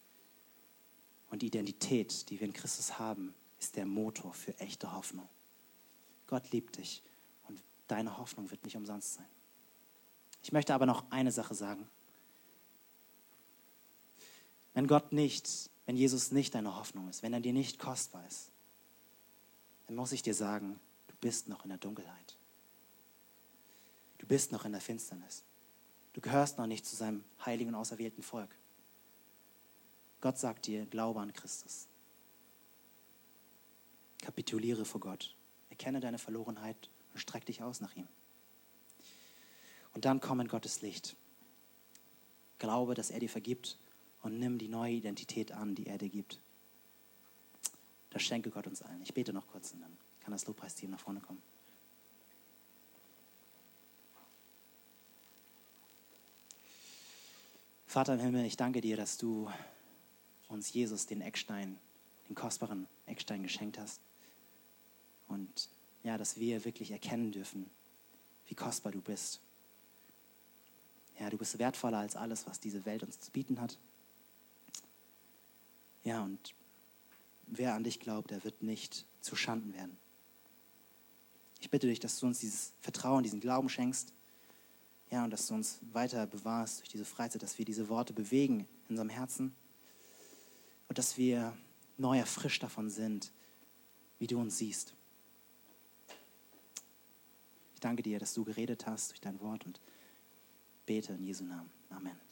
Und die Identität, die wir in Christus haben, ist der Motor für echte Hoffnung. Gott liebt dich und deine Hoffnung wird nicht umsonst sein. Ich möchte aber noch eine Sache sagen. Wenn Gott nicht, wenn Jesus nicht deine Hoffnung ist, wenn er dir nicht kostbar ist, dann muss ich dir sagen, du bist noch in der Dunkelheit. Du bist noch in der Finsternis. Du gehörst noch nicht zu seinem heiligen und auserwählten Volk. Gott sagt dir, glaube an Christus. Kapituliere vor Gott. Erkenne deine Verlorenheit und streck dich aus nach ihm. Und dann komm in Gottes Licht. Glaube, dass er dir vergibt und nimm die neue Identität an, die er dir gibt. Das schenke Gott uns allen. Ich bete noch kurz und dann kann das Lobpreisteam nach vorne kommen. Vater im Himmel, ich danke dir, dass du uns Jesus den Eckstein, den kostbaren Eckstein geschenkt hast. Und ja, dass wir wirklich erkennen dürfen, wie kostbar du bist. Ja, du bist wertvoller als alles, was diese Welt uns zu bieten hat. Ja, und wer an dich glaubt, der wird nicht zu Schanden werden. Ich bitte dich, dass du uns dieses Vertrauen, diesen Glauben schenkst. Ja, und dass du uns weiter bewahrst durch diese Freizeit, dass wir diese Worte bewegen in unserem Herzen und dass wir neu erfrischt davon sind, wie du uns siehst. Ich danke dir, dass du geredet hast durch dein Wort und bete in Jesu Namen. Amen.